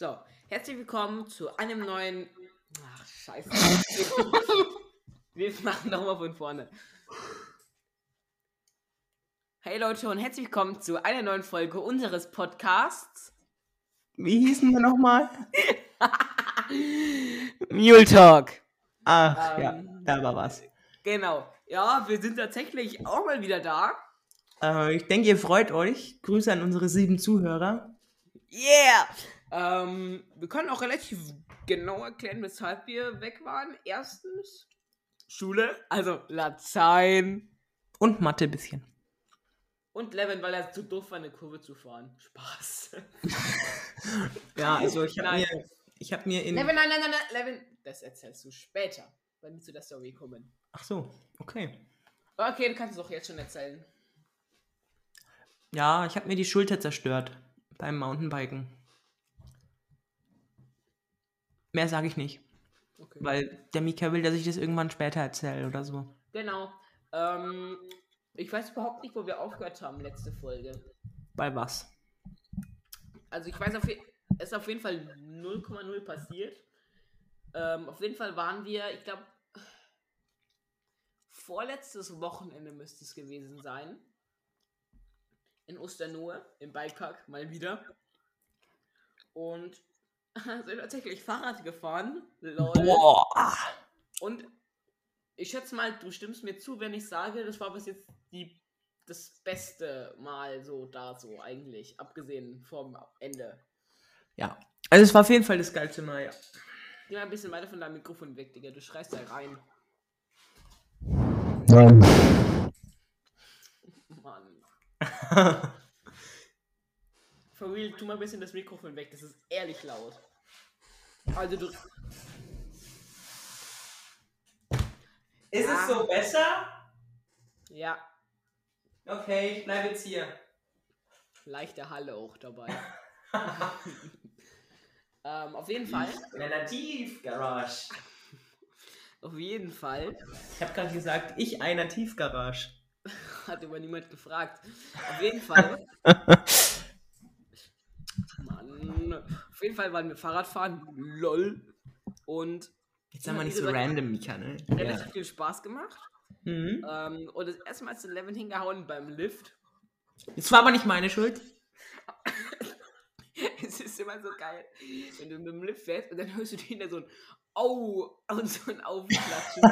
So, herzlich willkommen zu einem neuen. Ach, scheiße. Wir machen nochmal von vorne. Hey Leute und herzlich willkommen zu einer neuen Folge unseres Podcasts. Wie hießen wir nochmal? Mule Talk. Ach, Ähm, ja, da war was. Genau. Ja, wir sind tatsächlich auch mal wieder da. Äh, ich denke, ihr freut euch. Grüße an unsere sieben Zuhörer. Yeah! Ähm, wir können auch relativ genau erklären, weshalb wir weg waren. Erstens Schule, also Latein Und Mathe ein bisschen. und Levin, weil er zu doof war, eine Kurve zu fahren. Spaß. Ja, also ich habe Nein. mir, ich hab mir in... Levin, nein, nein, nein, nein, Levin, das erzählst du später, wenn wir zu der Story kommen. Ach so, okay. Okay, du kannst es auch jetzt schon erzählen. Ja, ich habe mir die Schulter zerstört beim Mountainbiken. Mehr sage ich nicht, Okay. weil der Mika will, dass ich das irgendwann später erzähle oder so. Genau. Ähm, ich weiß überhaupt nicht, wo wir aufgehört haben, letzte Folge. Bei was? Also ich weiß auf es ist auf jeden Fall 0,0 passiert. Ähm, auf jeden Fall waren wir, ich glaube, vorletztes Wochenende müsste es gewesen sein. In Osternohe, im Bikepark, mal wieder. Und sind tatsächlich Fahrrad gefahren. Lol. Boah! Und ich schätze mal, du stimmst mir zu, wenn ich sage, das war bis jetzt die, das beste Mal so da so eigentlich, abgesehen vom Ende. Ja, also es war auf jeden Fall das geilste Mal, ja. Geh mal ein bisschen weiter von deinem Mikrofon weg, Digga. Du schreist da rein. Mann. For real, tu mal ein bisschen das Mikrofon weg. Das ist ehrlich laut. Also du. Ist Ja. es so besser? Ja, Okay, ich bleibe jetzt hier. leichte Halle auch dabei. ähm, auf jeden Fall. In einer Tiefgarage. Auf jeden Fall. Ich habe gerade gesagt, ich einer Tiefgarage. Hat aber niemand gefragt. Auf jeden Fall. Auf jeden Fall waren wir Fahrradfahren. LOL. Und Jetzt sagen wir Ja, nicht so random, Mika, ne? relativ viel Spaß gemacht. Mhm. Ähm, und das erste Mal ist der Levin hingehauen beim Lift. Das war aber nicht meine Schuld. es ist immer so geil, wenn du mit dem Lift fährst und dann hörst du hinter so ein Au und so ein Aufklatschen.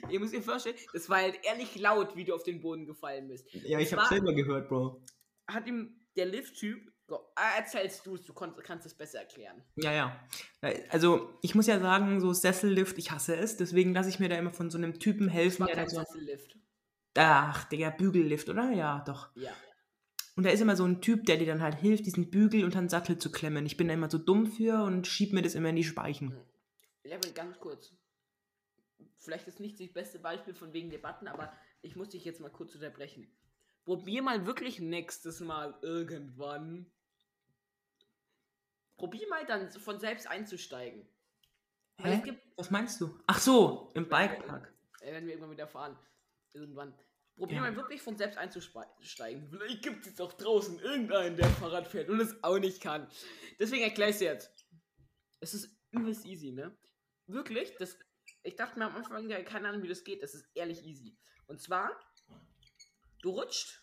Ihr müsst ihr vorstellen, das war halt ehrlich laut, wie du auf den Boden gefallen bist. ja, ich habe selber gehört, Bro. Hat ihm der Lift-Typ. Go- Ah, erzählst du es, du kannst es besser erklären. Ja, ja. Also, ich muss ja sagen, so Sessellift, ich hasse es. Deswegen lasse ich mir da immer von so einem Typen helfen, War der kein so. Sessellift. Ach, der Bügellift, oder? Ja, doch. Ja. Und da ist immer so ein Typ, der dir dann halt hilft, diesen Bügel unter den Sattel zu klemmen. Ich bin da immer so dumm für und schieb mir das immer in die Speichen. Levin, ganz kurz. Vielleicht ist nicht das beste Beispiel von wegen Debatten, aber ich muss dich jetzt mal kurz unterbrechen. Probier mal wirklich nächstes Mal irgendwann. Probier mal dann von selbst einzusteigen. Hä? es gibt, Was meinst du? Ach so, im Bikepark. äh, wenn wir irgendwann wieder fahren, irgendwann. Probier Ja. mal wirklich von selbst einzusteigen. Vielleicht gibt es auch draußen irgendeinen, der Fahrrad fährt und es auch nicht kann. Deswegen erklär ich jetzt. Es ist übelst easy, ne? Wirklich, das. Ich dachte mir am Anfang, ja, keine Ahnung, wie das geht. Das ist ehrlich easy. Und zwar, du rutscht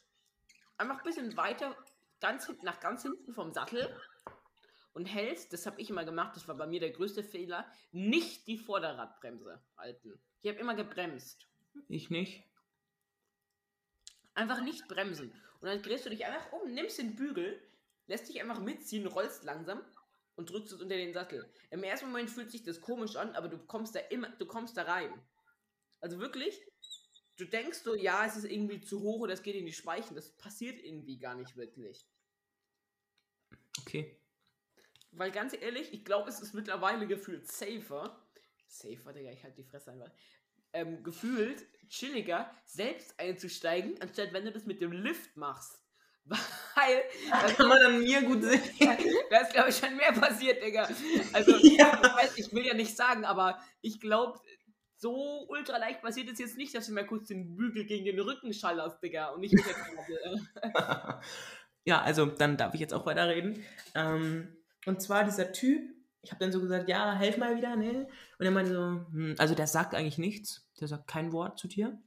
einfach ein bisschen weiter, ganz hinten, nach ganz hinten vom Sattel und hältst, das habe ich immer gemacht, das war bei mir der größte Fehler, nicht die Vorderradbremse halten. Ich habe immer gebremst. Ich nicht. Einfach nicht bremsen. Und dann drehst du dich einfach um, nimmst den Bügel, lässt dich einfach mitziehen, rollst langsam und drückst es unter den Sattel. Im ersten Moment fühlt sich das komisch an, aber du kommst da immer, du kommst da rein. Also wirklich, du denkst so, ja, es ist irgendwie zu hoch oder es geht in die Speichen. Das passiert irgendwie gar nicht wirklich. Okay. Weil ganz ehrlich, ich glaube, es ist mittlerweile gefühlt safer. Safer, Digga, ich halt die Fresse einfach. Ähm, gefühlt chilliger, selbst einzusteigen, anstatt wenn du das mit dem Lift machst. Weil, also, Kann man an mir gut sehen. da ist, glaube ich, schon mehr passiert, Digga. Also, Ja. ich, weiß, ich will ja nicht sagen, aber ich glaube, so ultra leicht passiert es jetzt nicht, dass du mir kurz den Bügel gegen den Rücken schallerst, Digga. Und nicht mit der Karte. ja, also dann darf ich jetzt auch weiterreden. Ähm, Und zwar dieser Typ, ich habe dann so gesagt, ja, helf mal wieder, ne? Und er meinte so, hm, also der sagt eigentlich nichts, der sagt kein Wort zu dir.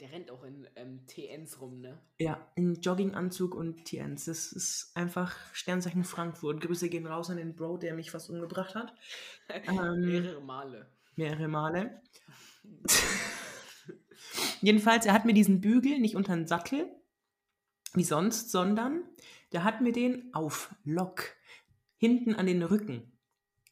Der rennt auch in ähm, TNs rum, ne? Ja, in Jogginganzug und TNs. Das ist einfach Sternzeichen Frankfurt. Grüße gehen raus an den Bro, der mich fast umgebracht hat. Ähm, Mehrere Male. mehrere Male. Jedenfalls, er hat mir diesen Bügel nicht unter den Sattel, wie sonst, sondern der hat mir den auf Lock, hinten an den Rücken.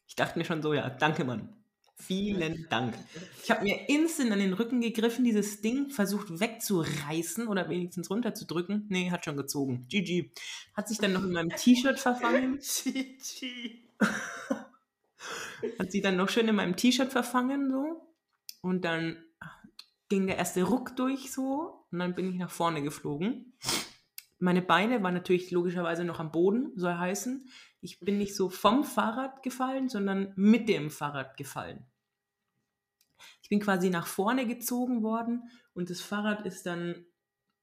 Ich dachte mir schon so, ja, danke, Mann. Vielen Dank. Ich habe mir instant an den Rücken gegriffen, dieses Ding versucht wegzureißen oder wenigstens runterzudrücken. Nee, hat schon gezogen. GG. Hat sich dann noch in meinem T-Shirt verfangen. GG. Hat sich dann noch schön in meinem T-Shirt verfangen, so. Und dann ging der erste Ruck durch, so. Und dann bin ich nach vorne geflogen. Meine Beine waren natürlich logischerweise noch am Boden, soll heißen. Ich bin nicht so vom Fahrrad gefallen, sondern mit dem Fahrrad gefallen. Ich bin quasi nach vorne gezogen worden und das Fahrrad ist dann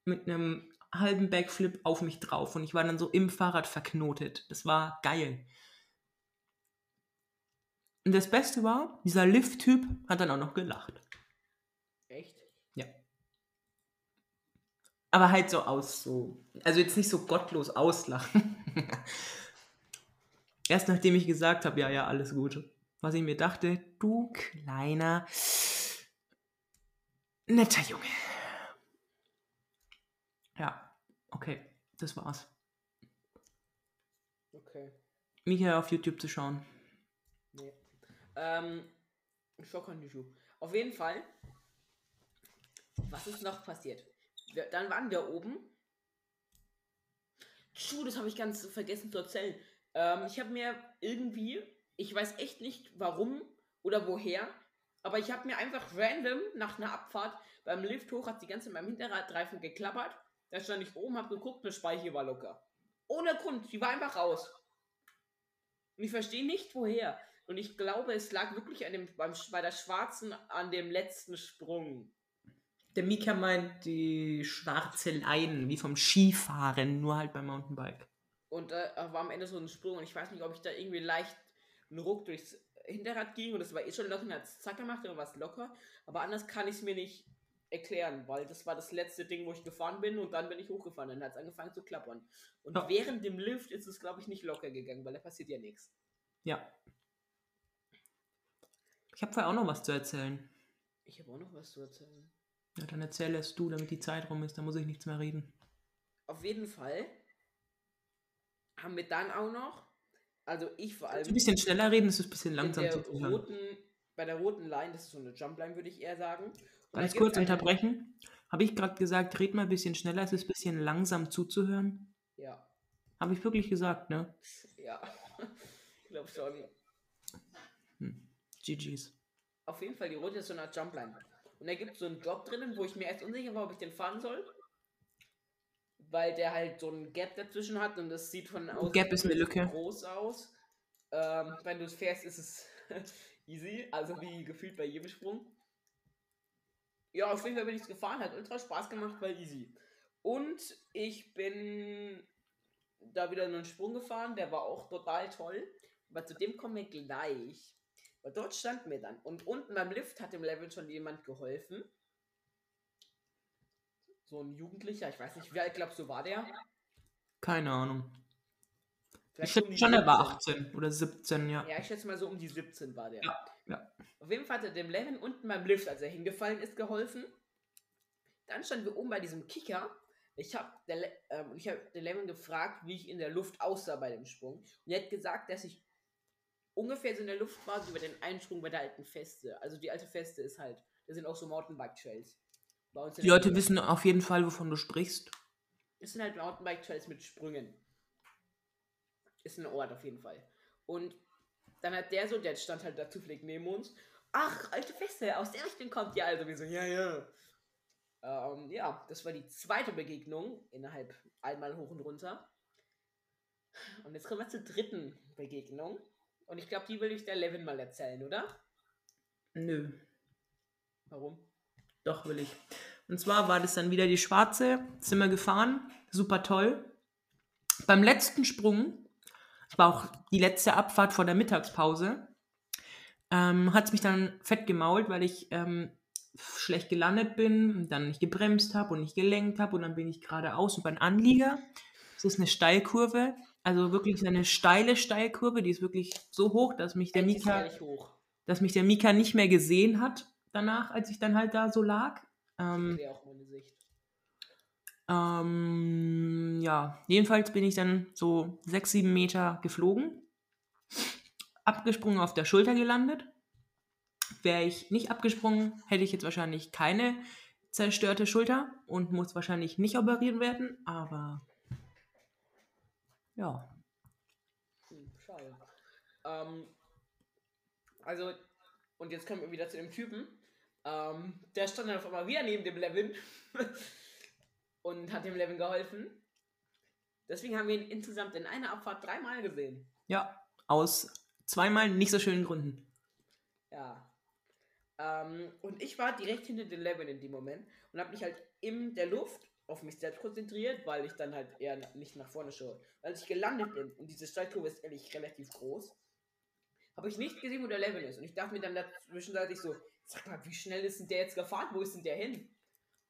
mit einem halben Backflip auf mich drauf und ich war dann so im Fahrrad verknotet. Das war geil. Und das Beste war, dieser Lift-Typ hat dann auch noch gelacht. Echt? Ja. Aber halt so aus, so. Also jetzt nicht so gottlos auslachen. Erst nachdem ich gesagt habe, ja, ja, alles gut. Was ich mir dachte, du kleiner, netter Junge. Ja, okay, das war's. Okay. Michael auf YouTube zu schauen. Nee. Ähm, Schock on YouTube. Auf jeden Fall. Was ist noch passiert? Wir, dann waren wir oben. Tschu, das habe ich ganz vergessen zu erzählen. Ähm, ich habe mir irgendwie, ich weiß echt nicht warum oder woher, aber ich habe mir einfach random nach einer Abfahrt beim Lift hoch, hat die ganze in meinem Hinterradreifen geklappert. Da stand ich oben, habe geguckt, eine Speiche war locker. Ohne Grund, die war einfach raus. Und ich verstehe nicht woher. Und ich glaube, es lag wirklich an dem, beim, bei der Schwarzen an dem letzten Sprung. Der Mika meint die schwarze Leinen, wie vom Skifahren, nur halt beim Mountainbike. Und da war am Ende so ein Sprung und ich weiß nicht, ob ich da irgendwie leicht einen Ruck durchs Hinterrad ging und das war eh schon locker und hat zack gemacht oder was locker. Aber anders kann ich es mir nicht erklären, weil das war das letzte Ding, wo ich gefahren bin und dann bin ich hochgefahren. Dann hat es angefangen zu klappern. Und Ja. während dem Lift ist es, glaube ich, nicht locker gegangen, weil da passiert ja nichts. Ja. Ich habe vorher auch noch was zu erzählen. Ich habe auch noch was zu erzählen. Ja, dann erzähl es du, damit die Zeit rum ist, dann muss ich nichts mehr reden. Auf jeden Fall haben wir dann auch noch, also ich vor allem. Also ein bisschen schneller reden, es ist ein bisschen langsam zu roten, bei der roten Line, das ist so eine Jumpline, würde ich eher sagen. Und Ganz kurz eine- unterbrechen. Habe ich gerade gesagt, red mal ein bisschen schneller, es ist ein bisschen langsam zuzuhören? Ja, Habe ich wirklich gesagt, ne? ja. ich glaube schon. GG's. Auf jeden Fall, die rote ist so eine Jumpline. Und da gibt es so einen Drop drinnen, wo ich mir erst unsicher war, ob ich den fahren soll. Weil der halt so ein Gap dazwischen hat und das sieht von außen Gap ist eine Lücke. groß aus. Ähm, wenn du es fährst, ist es easy, also wie gefühlt bei jedem Sprung. Ja, auf jeden Fall bin ich es gefahren, hat ultra Spaß gemacht, weil easy. Und ich bin da wieder einen Sprung gefahren, der war auch total toll. Aber zu dem kommen wir gleich. Weil dort standen wir dann. Und unten beim Lift hat dem Level schon jemand geholfen. So ein Jugendlicher, ich weiß nicht, wie alt glaubst du war der? Keine Ahnung. Ich Vielleicht um schätze die schon, er war 17. 18 oder 17, ja. Ja, ich schätze mal so um die 17 war der. Ja, ja. Auf jeden Fall hat er dem Levin unten beim Lift, als er hingefallen ist, geholfen. Dann standen wir oben bei diesem Kicker. Ich habe ähm, ich hab den Levin gefragt, wie ich in der Luft aussah bei dem Sprung. Und er hat gesagt, dass ich ungefähr so in der Luft war, wie bei den Einsprung bei der alten Feste. Also die alte Feste ist halt, da sind auch so Mountainbike-Trails. Die Leute Nähe. wissen auf jeden Fall, wovon du sprichst. Es sind halt Mountainbike-Trails mit Sprüngen. Ist ein Ort auf jeden Fall. Und dann hat der so, der stand halt da zufällig neben uns. Ach, alte Feste, aus der Richtung kommt ja. Also wir so, ja, ja. Ähm, ja, das war die zweite Begegnung innerhalb einmal hoch und runter. Und jetzt kommen wir zur dritten Begegnung. Und ich glaube, die will ich der Levin mal erzählen, oder? Nö, Warum? Doch will ich. Und zwar war das dann wieder die schwarze, sind wir gefahren, super toll. Beim letzten Sprung, war auch die letzte Abfahrt vor der Mittagspause. Ähm, hat es mich dann fett gemault, weil ich ähm, schlecht gelandet bin und dann nicht gebremst habe und nicht gelenkt habe und dann bin ich geradeaus über einen Anlieger. Das ist eine Steilkurve, also wirklich eine steile Steilkurve, die ist wirklich so hoch, dass mich der Mika, dass mich der Mika nicht mehr gesehen hat danach, als ich dann halt da so lag. Ähm, Wäre auch meine Sicht. ähm, ja, jedenfalls bin ich dann so sechs, sieben Meter geflogen, abgesprungen auf der Schulter gelandet. Wäre ich nicht abgesprungen, hätte ich jetzt wahrscheinlich keine zerstörte Schulter und muss wahrscheinlich nicht operiert werden, aber ja. Hm, schade. Ähm, also, und jetzt kommen wir wieder zu dem Typen. Ähm, der stand dann auf einmal wieder neben dem Levin und hat dem Levin geholfen. Deswegen haben wir ihn insgesamt in einer Abfahrt dreimal gesehen. Ja, aus zweimal nicht so schönen Gründen. Ja. Ähm, und ich war direkt hinter dem Levin in dem Moment und habe mich halt in der Luft auf mich selbst konzentriert, weil ich dann halt eher nicht nach vorne schaue. Als ich gelandet bin, und diese Steilkurve ist ehrlich relativ groß, habe ich nicht gesehen, wo der Levin ist. Und ich dachte mir dann zwischenzeitlich so, sag mal, wie schnell ist denn der jetzt gefahren? Wo ist denn der hin?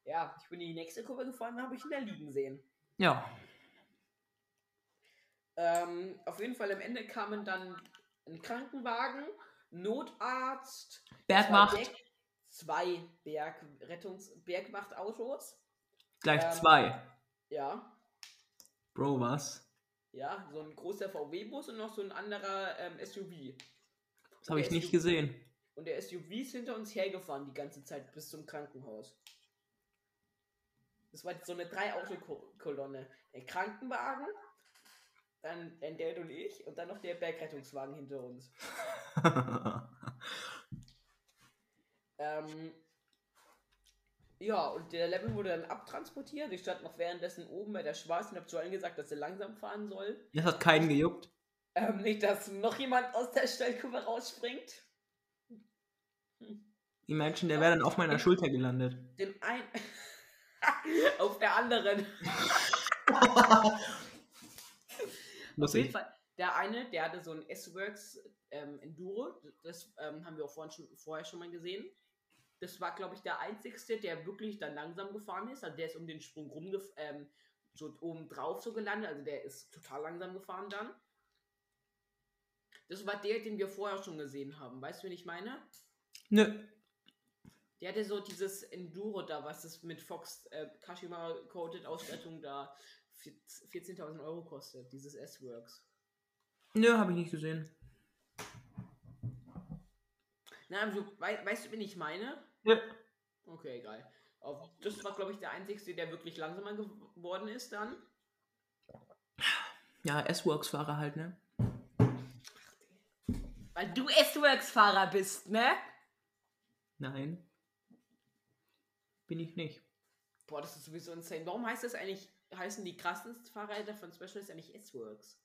Ja, ich bin in die nächste Kurve gefahren, da habe ich ihn da liegen sehen. Ja, Ähm, auf jeden Fall am Ende kamen dann ein Krankenwagen, Notarzt, Bergwacht, Zwei, Berg, zwei Bergrettungs Bergwachtautos. gleich ähm, zwei. Ja, Bro, was? ja, so ein großer VW-Bus und noch so ein anderer ähm, SUV. Das habe ich Der nicht SUV gesehen. Und der SUV ist hinter uns hergefahren die ganze Zeit bis zum Krankenhaus. Das war so eine Drei-Auto-Kolonne. Der Krankenwagen, dann ein Dad und ich und dann noch der Bergrettungswagen hinter uns. Ähm, ja, und der Level wurde dann abtransportiert. Ich stand noch währenddessen oben bei der Schwarzen und habe zu allen gesagt, dass er langsam fahren soll. Das hat keinen gejuckt. Ähm, nicht, dass noch jemand aus der Stellkurve rausspringt. Imagine, der wäre dann auf meiner Schulter gelandet. Den ein. Auf der anderen. Auf jeden. Fall. Der eine, der hatte so ein S-Works ähm, Enduro. Das ähm, haben wir auch vorhin schon, vorher schon mal gesehen. Das war, glaube ich, der einzigste, der wirklich dann langsam gefahren ist. Also der ist um den Sprung rum, ähm, so oben drauf so gelandet. Also der ist total langsam gefahren dann. Das war der, den wir vorher schon gesehen haben. Weißt du, wen ich meine? Nö. Der hatte so dieses Enduro da, was es mit Fox äh, Kashima Coated Ausstattung da 14.000 Euro kostet. Dieses S-Works. Nö, habe ich nicht gesehen. Na, also, wei weißt du, wen ich meine? Nö. Okay, egal. Das war, glaube ich, der einzigste, der wirklich langsamer geworden ist dann. Ja, S-Works-Fahrer halt, ne? Weil du S-Works-Fahrer bist, ne? Nein. Bin ich nicht. Boah, das ist sowieso insane. Warum heißt das eigentlich, heißen die krassesten Fahrräder von Specialized eigentlich S-Works?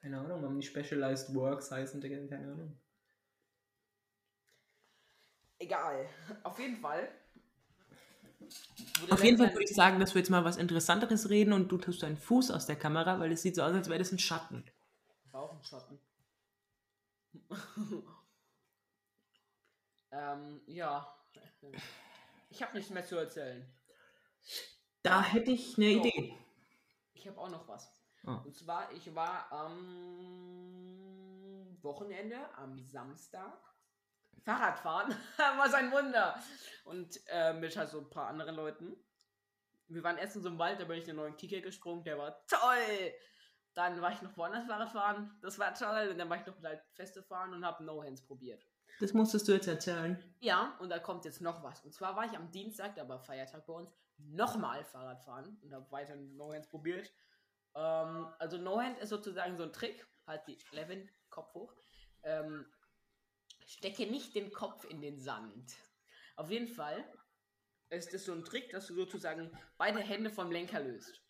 Keine Ahnung, warum die Specialized Works heißen, Digga, keine Ahnung. Egal. Auf jeden Fall. Auf jeden Fall würde ich sagen, dass wir jetzt mal was Interessanteres reden und du tust deinen Fuß aus der Kamera, weil es sieht so aus, als wäre das ein Schatten. War auch ein Schatten. ähm, ja. Ich habe nichts mehr zu erzählen. Da hätte ich eine So. Idee. Ich habe auch noch was. Ah. Und zwar, ich war am Wochenende, am Samstag, Fahrradfahren. Was ein Wunder. Und äh, mit halt so ein paar anderen Leuten. Wir waren erst in so einem Wald, da bin ich den neuen Kike gesprungen, der war toll. Dann war ich noch woanders Fahrradfahren, das war toll. Und dann war ich noch halt Feste fahren und habe No-Hands probiert. Das musstest du jetzt erzählen. Ja, und da kommt jetzt noch was. Und zwar war ich am Dienstag, da war Feiertag bei uns, nochmal Fahrrad fahren und habe weiter No-Hands probiert. Ähm, also No-Hand ist sozusagen so ein Trick. Halt die Levin, Kopf hoch. Ähm, stecke nicht den Kopf in den Sand. Auf jeden Fall ist es so ein Trick, dass du sozusagen beide Hände vom Lenker löst.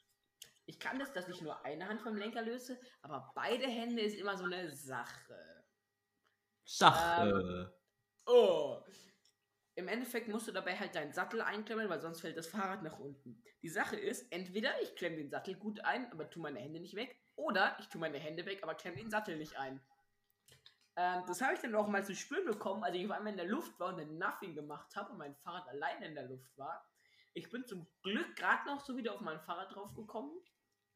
Ich kann das, dass ich nur eine Hand vom Lenker löse, aber beide Hände ist immer so eine Sache. Sache. Oh. im Endeffekt musst du dabei halt deinen Sattel einklemmen, weil sonst fällt das Fahrrad nach unten. Die Sache ist, entweder ich klemme den Sattel gut ein, aber tue meine Hände nicht weg, oder ich tue meine Hände weg, aber klemme den Sattel nicht ein. Ähm, das habe ich dann auch mal zu spüren bekommen, als ich auf einmal in der Luft war und ein Nothing gemacht habe und mein Fahrrad alleine in der Luft war. Ich bin zum Glück gerade noch so wieder auf mein Fahrrad drauf gekommen.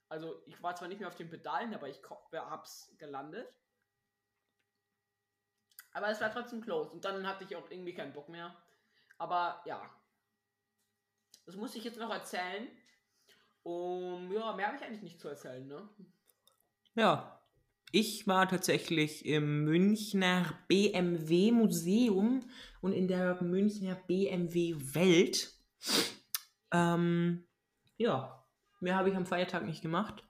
Also ich war zwar nicht mehr auf den Pedalen, aber ich hab's gelandet. Aber es war trotzdem close. Und dann hatte ich auch irgendwie keinen Bock mehr. Aber ja. Das muss ich jetzt noch erzählen. Um, ja, mehr habe ich eigentlich nicht zu erzählen, ne? Ja. Ich war tatsächlich im Münchner BMW Museum und in der Münchner BMW Welt. Ähm, ja, mehr habe ich am Feiertag nicht gemacht.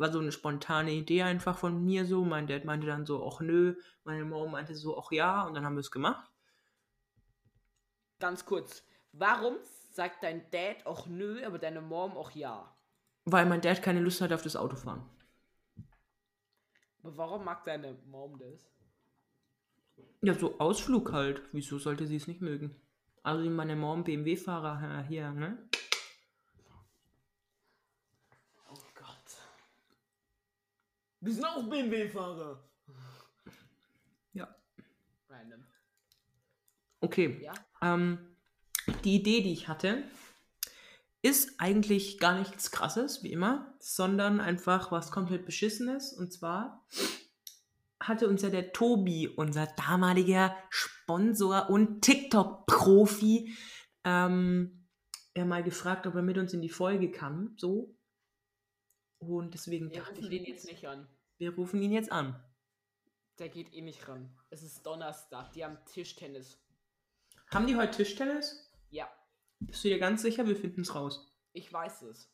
War so eine spontane Idee einfach von mir so. Mein Dad meinte dann so, ach nö. Meine Mom meinte so, ach ja. Und dann haben wir es gemacht. Ganz kurz. Warum sagt dein Dad auch nö, aber deine Mom auch ja? Weil mein Dad keine Lust hat auf das Autofahren. Aber warum mag deine Mom das? Ja, so Ausflug halt. Wieso sollte sie es nicht mögen? Also meine Mom BMW-Fahrer hier, ne? Oh Gott. Wir sind auch BMW-Fahrer. Ja. Random. Okay. Ja? Ähm, die Idee, die ich hatte, ist eigentlich gar nichts Krasses, wie immer, sondern einfach was komplett Beschissenes. Und zwar hatte uns ja der Tobi, unser damaliger Sponsor und TikTok-Profi, ähm, ja mal gefragt, ob er mit uns in die Folge kann. So. Und deswegen Wir rufen ich, den jetzt nicht an. wir rufen ihn jetzt an. Der geht eh nicht ran. Es ist Donnerstag. Die haben Tischtennis. Haben die heute Tischtennis? Ja, Bist du dir ganz sicher? Wir finden es raus. ich weiß es.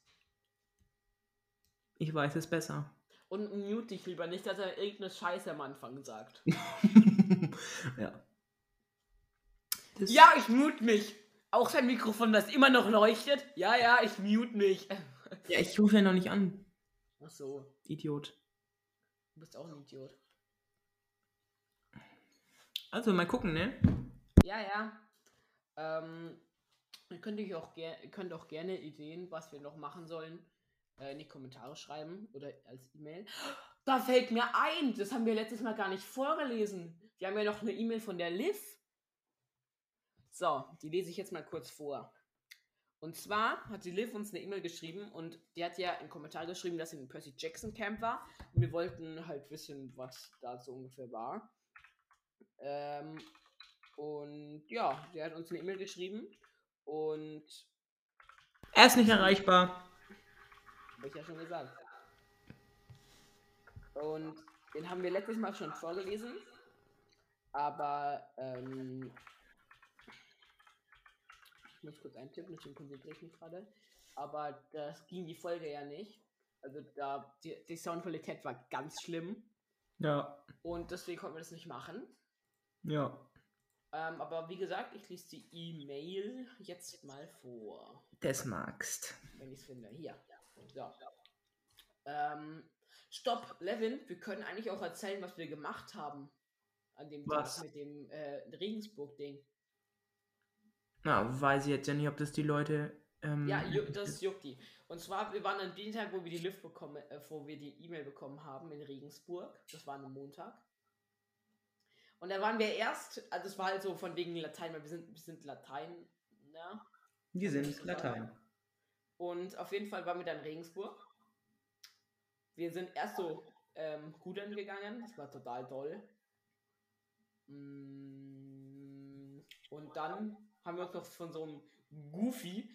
Ich weiß es besser. Und mute dich lieber nicht, dass er irgendeine Scheiße am Anfang sagt. ja. Das- Ja, ich mute mich. Auch sein Mikrofon, das immer noch leuchtet. Ja, ja, ich mute mich. ja, ich rufe ja noch nicht an. Ach so, Idiot. du bist auch ein Idiot. Also mal gucken, ne? Ja, ja. Ähm, ihr könnt, euch auch ger ihr könnt auch gerne Ideen, was wir noch machen sollen, äh, in die Kommentare schreiben oder als E-Mail. Da fällt mir ein, das haben wir letztes Mal gar nicht vorgelesen. Wir haben ja noch eine E-Mail von der Liv. So, die lese ich jetzt mal kurz vor. Und zwar hat die Liv uns eine E-Mail geschrieben und die hat ja einen Kommentar geschrieben, dass sie in Percy Jackson Camp war. Und wir wollten halt wissen, was da so ungefähr war. Ähm, und ja, der hat uns eine E-Mail geschrieben und Er ist nicht erreichbar. habe ich ja schon gesagt. Und den haben wir letztes Mal schon vorgelesen, aber ähm, ich muss kurz eintippen, deswegen konzentriere ich mich gerade. Aber das ging die Folge ja nicht. Also da die, die Soundqualität war ganz schlimm Ja. und deswegen konnten wir das nicht machen. Ja. Ähm, aber wie gesagt, ich lese die E-Mail jetzt mal vor. Das magst. wenn ich es finde. Hier. So. Ähm, stopp, Levin, wir können eigentlich auch erzählen, was wir gemacht haben. An dem Was? Tag mit dem äh, Regensburg-Ding. Na, weiß ich jetzt ja nicht, ob das die Leute. Ähm, Ja, das juckt die. Und zwar, wir waren an dem Tag, wo wir die Lift bekommen, äh, wo wir die E-Mail bekommen haben in Regensburg. Das war am Montag. Und da waren wir erst, also es war halt so von wegen Latein, weil wir sind, wir sind Latein, ne? Die sind Latein. Und auf jeden Fall waren wir dann in Regensburg. Wir sind erst so ähm, rudern gegangen. Das war total toll. Mm, Und dann haben wir uns noch von so einem Goofy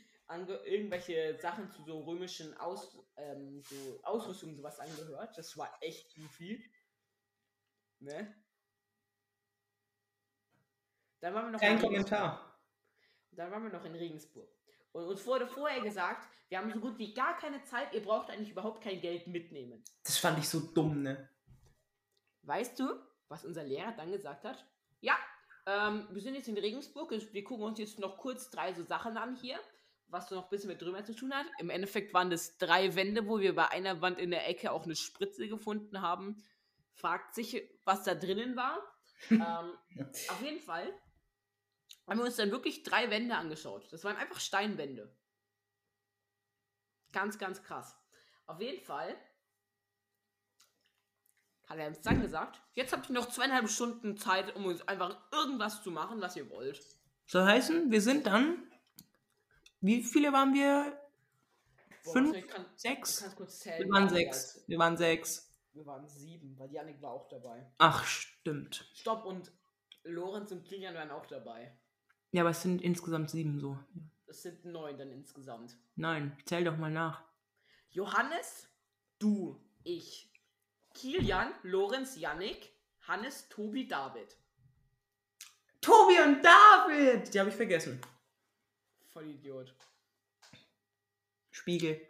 irgendwelche Sachen zu so römischen Aus ähm, so Ausrüstungen sowas angehört. Das war echt goofy. Ne? Dann waren wir noch Kein in Regensburg. Kommentar. Dann waren wir noch in Regensburg. Und uns wurde vorher gesagt, wir haben so gut wie gar keine Zeit, ihr braucht eigentlich überhaupt kein Geld mitnehmen. Das fand ich so dumm, ne? Weißt du, was unser Lehrer dann gesagt hat? Ja, ähm, wir sind jetzt in Regensburg, wir gucken uns jetzt noch kurz drei so Sachen an hier, was so noch ein bisschen mit Römer zu tun hat. Im Endeffekt waren das drei Wände, wo wir bei einer Wand in der Ecke auch eine Spritze gefunden haben. Fragt sich, was da drinnen war. ähm, auf jeden Fall. haben wir uns dann wirklich drei Wände angeschaut. Das waren einfach Steinwände. Ganz, ganz krass. Auf jeden Fall hat er uns dann gesagt, jetzt habt ihr noch zweieinhalb Stunden Zeit, um uns einfach irgendwas zu machen, was ihr wollt. Soll heißen, wir sind dann. Wie viele waren wir? Boah, Fünf? ich kann, Sechs? Kurz zählen. Wir waren sechs. als- Wir waren sechs. Wir waren sieben, weil Janik war auch dabei. Ach, stimmt. Stopp und Lorenz und Kilian waren auch dabei. Ja, aber es sind insgesamt sieben so. Das sind neun dann insgesamt. Nein, zähl doch mal nach. Johannes, du, ich, Kilian, Lorenz, Janik, Hannes, Tobi, David. Tobi und David! Die habe ich vergessen. Voll Idiot. Spiegel.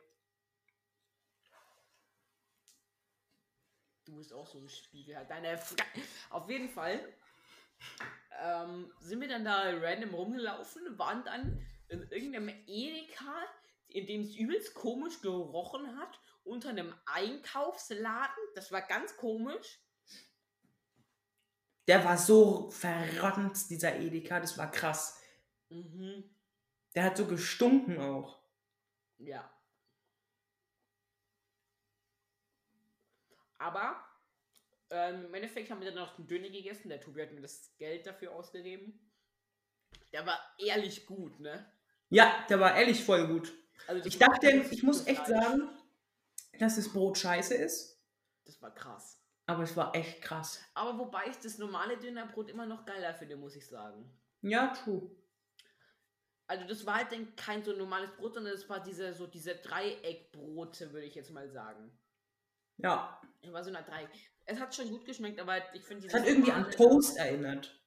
Du bist auch so ein Spiegel. halt. Deine Auf jeden Fall ähm, sind wir dann da random rumgelaufen, waren dann in irgendeinem Edeka, in dem es übelst komisch gerochen hat, unter einem Einkaufsladen. Das war ganz komisch. Der war so verrottet, dieser Edeka. Das war krass. Mhm. Der hat so gestunken auch. Ja. Aber ähm, im Endeffekt haben wir dann noch einen Döner gegessen. Der Tobi hat mir das Geld dafür ausgegeben. Der war ehrlich gut, ne? Ja, der war ehrlich voll gut. Also Ich dachte, ich muss echt sagen, dass das Brot scheiße ist. Das war krass. Aber es war echt krass. Aber wobei ich das normale Dönerbrot immer noch geiler finde, muss ich sagen. Ja, true. Also das war halt dann kein so normales Brot, sondern das war diese so diese Dreieckbrote, würde ich jetzt mal sagen. Ja. Es war so eine Dreieck. Es hat schon gut geschmeckt, aber ich finde Es hat irgendwie an Toast erinnert.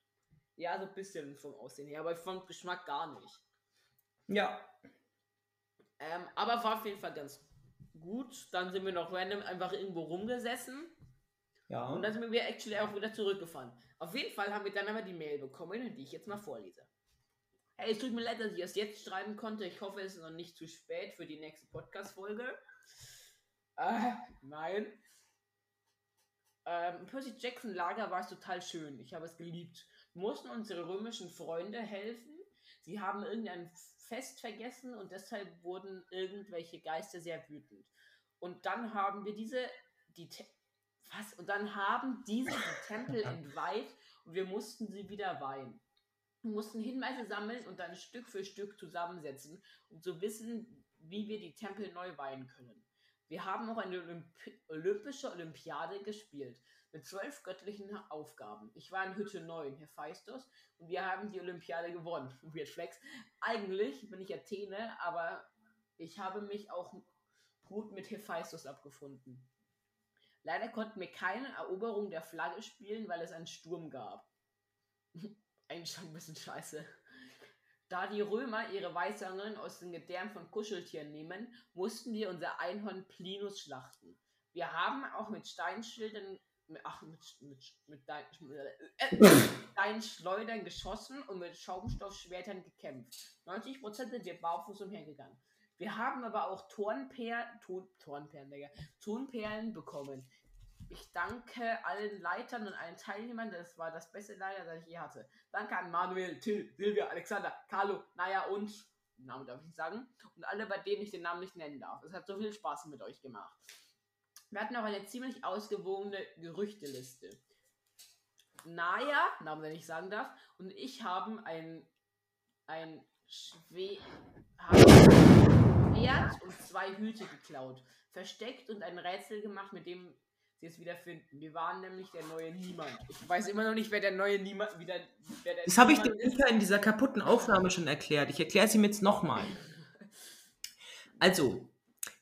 Ja, so ein bisschen vom Aussehen her, aber vom Geschmack gar nicht. Ja. Ähm, aber war auf jeden Fall ganz gut. Dann sind wir noch random einfach irgendwo rumgesessen. Ja. Und dann sind wir actually auch wieder zurückgefahren. Auf jeden Fall haben wir dann aber die Mail bekommen, die ich jetzt mal vorlese. Hey, es tut mir leid, dass ich das jetzt schreiben konnte. Ich hoffe, es ist noch nicht zu spät für die nächste Podcast-Folge. Äh, nein. Ähm, Percy Jackson Lager war es total schön. Ich habe es geliebt. Wir mussten unsere römischen Freunde helfen. Sie haben irgendein Fest vergessen und deshalb wurden irgendwelche Geister sehr wütend. Und dann haben wir diese, die, was? Und dann haben diese die Tempel entweiht und wir mussten sie wieder weihen. Wir mussten Hinweise sammeln und dann Stück für Stück zusammensetzen, um zu wissen, wie wir die Tempel neu weihen können. Wir haben auch eine Olympi olympische Olympiade gespielt mit zwölf göttlichen Aufgaben. Ich war in Hütte 9, Hephaistos, und wir haben die Olympiade gewonnen. Weird Flex. Eigentlich bin ich Athene, aber ich habe mich auch gut mit Hephaistos abgefunden. Leider konnten wir keine Eroberung der Flagge spielen, weil es einen Sturm gab. Eigentlich schon ein bisschen scheiße. Da die Römer ihre Weisungen aus den Gedärmen von Kuscheltieren nehmen, mussten wir unser Einhorn Plinus schlachten. Wir haben auch mit Steinschildern, ach, mit, mit, mit Stein, äh, Steinschleudern geschossen und mit Schaumstoffschwertern gekämpft. 90% sind wir barfuß umhergegangen. Wir haben aber auch Tornperlen, Ton, Tornperlen, Digga, Tonperlen bekommen. Ich danke allen Leitern und allen Teilnehmern, das war das beste Lager, das ich je hatte. Danke an Manuel, Till, Silvia, Alexander, Carlo, Naya und, Namen darf ich nicht sagen, und alle, bei denen ich den Namen nicht nennen darf. Es hat so viel Spaß mit euch gemacht. Wir hatten auch eine ziemlich ausgewogene Gerüchteliste. Naya, Namen, den ich sagen darf, und ich haben ein, ein Schwe haben Schwert und zwei Hüte geklaut, versteckt und ein Rätsel gemacht, mit dem sie es wieder finden. Wir waren nämlich der neue Niemand. Ich weiß immer noch nicht, wer der neue Niemand wieder. Das habe ich dem. Mika in dieser kaputten Aufnahme schon erklärt. Ich erkläre es ihm jetzt nochmal. Also,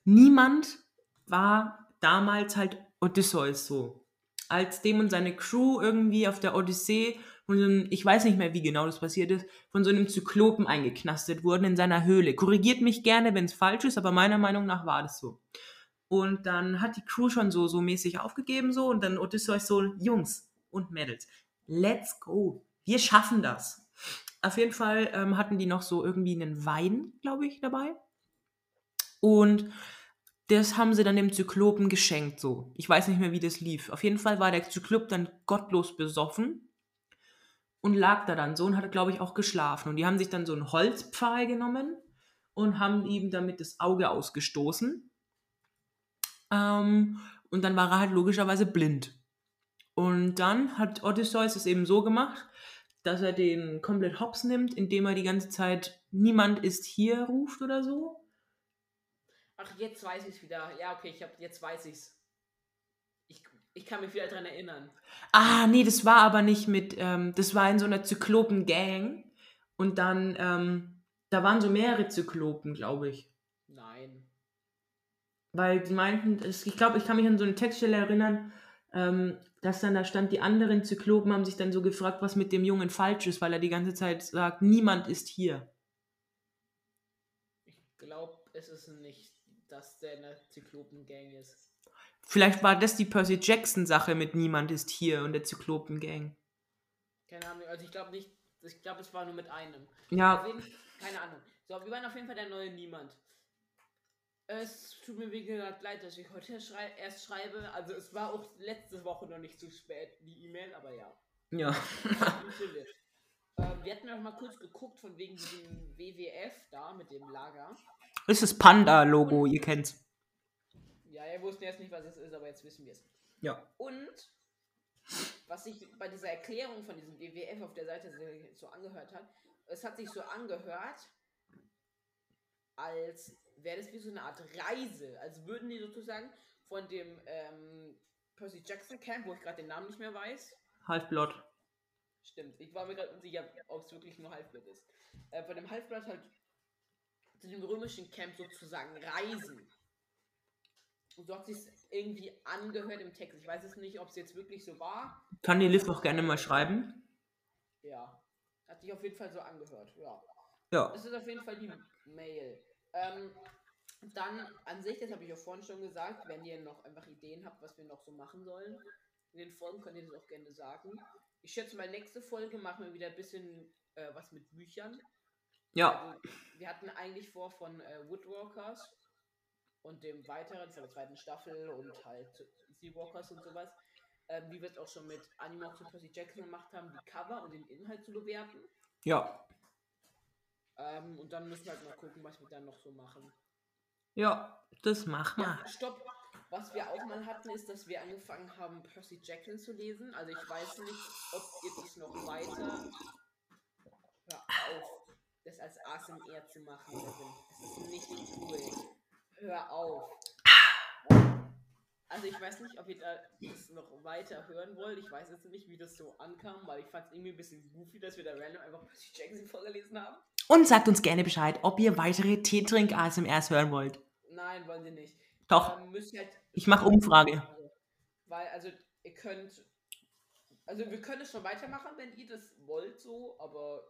niemand war damals halt Odysseus so. Als dem und seine Crew irgendwie auf der Odyssee von so einem, ich weiß nicht mehr, wie genau das passiert ist, von so einem Zyklopen eingeknastet wurden in seiner Höhle. Korrigiert mich gerne, wenn es falsch ist, aber meiner Meinung nach war das so. Und dann hat die Crew schon so, so mäßig aufgegeben so und dann Odysseus so, Jungs und Mädels, let's go. Wir schaffen das. Auf jeden Fall ähm, hatten die noch so irgendwie einen Wein, glaube ich, dabei. Und das haben sie dann dem Zyklopen geschenkt, so. Ich weiß nicht mehr, wie das lief. Auf jeden Fall war der Zyklop dann gottlos besoffen. Und lag da dann so und hatte, glaube ich, auch geschlafen. Und die haben sich dann so einen Holzpfahl genommen und haben ihm damit das Auge ausgestoßen. Ähm, und dann war er halt logischerweise blind. Und dann hat Odysseus es eben so gemacht, dass er den komplett hops nimmt, indem er die ganze Zeit niemand ist hier ruft oder so. Ach, jetzt weiß ich es wieder. Ja, okay, ich hab, jetzt weiß ich's. Ich, kann mich wieder dran erinnern. Ah, nee, das war aber nicht mit, ähm, das war in so einer Zyklopen-Gang. Und dann, ähm, da waren so mehrere Zyklopen, glaube ich. Nein. Weil die meinten, ich glaube, ich kann mich an so eine Textstelle erinnern, ähm, dass dann da stand, die anderen Zyklopen haben sich dann so gefragt, was mit dem Jungen falsch ist, weil er die ganze Zeit sagt, niemand ist hier. Ich glaube, es ist nicht, dass der in der Zyklopen-Gang ist. Vielleicht war das die Percy Jackson-Sache mit niemand ist hier und der Zyklopen-Gang. Keine Ahnung, also ich glaube nicht, ich glaube, es war nur mit einem. Ja, jeden, keine Ahnung. So, wir waren auf jeden Fall der neue Niemand. Es tut mir wie gesagt leid, dass ich heute schrei erst schreibe. Also es war auch letzte Woche noch nicht zu spät, die E-Mail, aber ja. ja. Ähm, wir hatten noch mal kurz geguckt von wegen diesem WWF da mit dem Lager. Das ist das Panda-Logo, ihr kennt's. Ja, wir wussten jetzt nicht, was es ist, aber jetzt wissen wir es. Ja. Und was sich bei dieser Erklärung von diesem WWF auf der Seite so- angehört hat, es hat sich so angehört, als wäre das wie so eine Art Reise. Als würden die sozusagen von dem ähm, Percy Jackson Camp, wo ich gerade den Namen nicht mehr weiß, Halfblood. Stimmt, ich war mir gerade unsicher, ob es wirklich nur Halfblatt ist. Äh, von dem Halfblatt halt zu dem römischen Camp sozusagen reisen. Und so hat sich irgendwie angehört im Text. Ich weiß es nicht, ob es jetzt wirklich so war. Kann die Liv auch gerne mal schreiben. Ja. Hat sich auf jeden Fall so angehört, ja. Ja. Das ist auf jeden Fall die Mail. Ähm, dann an sich, das habe ich auch vorhin schon gesagt, wenn ihr noch einfach Ideen habt, was wir noch so machen sollen, in den Folgen könnt ihr das auch gerne sagen. Ich schätze mal, nächste Folge machen wir wieder ein bisschen äh, was mit Büchern. Ja. Also, wir hatten eigentlich vor von äh, Woodwalkers und dem weiteren, von der zweiten Staffel und halt Seawalkers und sowas, ähm, wie wir es auch schon mit Animox und Percy Jackson gemacht haben, die Cover und den Inhalt zu bewerten. Ja. Ähm, und dann müssen wir halt mal gucken, was wir dann noch so machen. Ja, das machen wir. Ja, stopp! Was wir auch mal hatten, ist, dass wir angefangen haben, Percy Jackson zu lesen. Also ich weiß nicht, ob ihr das noch weiter. Hör auf, das als ASMR zu machen. Das ist nicht cool. Hör auf. Also ich weiß nicht, ob ihr da das noch weiter hören wollt. Ich weiß jetzt nicht, wie das so ankam, weil ich fand es irgendwie ein bisschen goofy, dass wir da random einfach Percy Jackson vorgelesen haben. Und sagt uns gerne Bescheid, ob ihr weitere Teetrink-ASMRs hören wollt. Nein, wollen sie nicht. Doch, halt ich mache Umfrage. Weil, also, ihr könnt. Also, wir können es schon weitermachen, wenn ihr das wollt, so, aber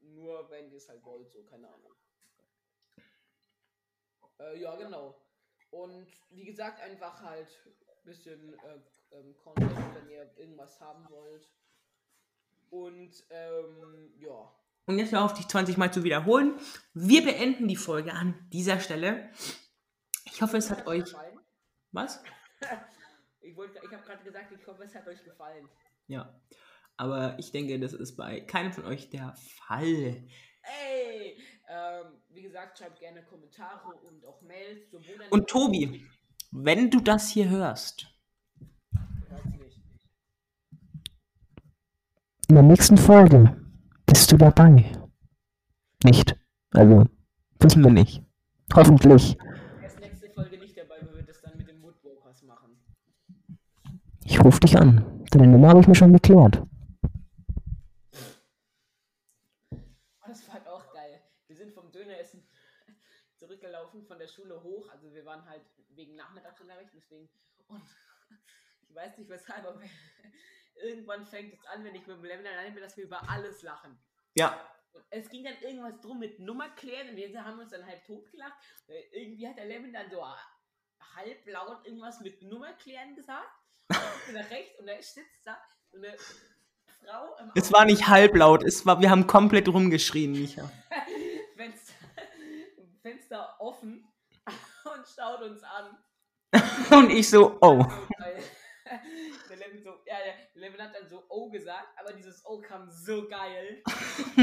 nur, wenn ihr es halt wollt, so, keine Ahnung. Äh, ja, genau. Und wie gesagt, einfach halt ein bisschen äh, ähm, Content, wenn ihr irgendwas haben wollt. Und, ähm, ja. Und jetzt hör auf, dich 20 Mal zu wiederholen. Wir beenden die Folge an dieser Stelle. Ich hoffe, es hat euch. gefallen? Was? Ich, wollte- ich habe gerade gesagt, ich hoffe, es hat euch gefallen. Ja. Aber ich denke, das ist bei keinem von euch der Fall. Ey! Ähm, wie gesagt, schreibt gerne Kommentare und auch Mails. Und Tobi, wenn du das hier hörst. In der nächsten Folge bist du dabei. Nicht. Also, wissen wir nicht. Hoffentlich. Erst nächste Folge nicht dabei, weil wir das dann mit den Woodwalkers machen. Ich rufe dich an. Deine Nummer habe ich mir schon geklärt. Oh, das war halt auch geil. Wir sind vom Döneressen zurückgelaufen von der Schule hoch. Also wir waren halt wegen Nachmittagsunterricht, deswegen. Und ich weiß nicht weshalb, aber irgendwann fängt es an, wenn ich mit dem Level allein bin, dass wir über alles lachen. ja, es ging dann irgendwas drum mit Nummer klären und wir haben uns dann halb tot gelacht. Irgendwie hat der Lemon dann so halb laut irgendwas mit Nummer klären gesagt. Und nach rechts und da sitzt da so eine Frau im es war nicht halblaut, es war, wir haben komplett rumgeschrien, Micha. Fenster, Fenster offen und schaut uns an. Und ich so, oh. Der Levin so, ja, der Levin hat dann so O gesagt, aber dieses O kam so geil.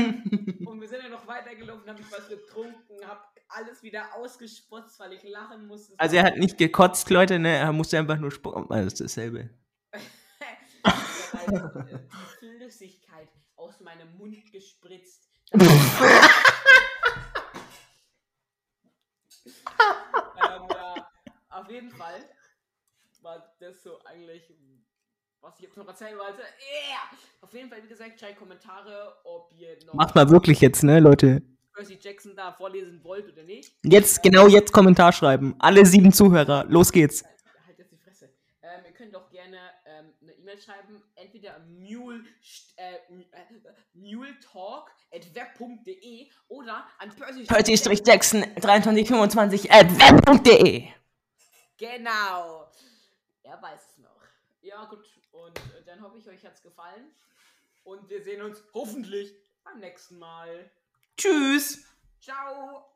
Und wir sind ja noch weitergelaufen, hab ich was getrunken, hab alles wieder ausgespotzt, weil ich lachen musste. Also er hat nicht gekotzt, Leute, ne? Er musste einfach nur spucken. Das ist dasselbe. Flüssigkeit aus meinem Mund gespritzt. ähm, ja, auf jeden Fall war das so eigentlich, was ich jetzt noch erzählen wollte. Yeah! Auf jeden Fall, wie gesagt, schreibt Kommentare, ob ihr noch Macht mal wirklich jetzt, ne, Leute? Percy Jackson da vorlesen wollt oder nicht. Jetzt, genau jetzt Kommentar schreiben. Alle sieben Zuhörer. Los geht's. Halt jetzt die Fresse. Ähm, ihr könnt auch gerne ähm, eine E-Mail schreiben, entweder an mule, äh, äh, muletalk at web.de oder an Percy Percy-Jackson 2325 at web.de. Genau. Er weiß es noch. Ja, gut. Und äh, dann hoffe ich, euch hat's gefallen. Und wir sehen uns hoffentlich beim nächsten Mal. Tschüss. Ciao.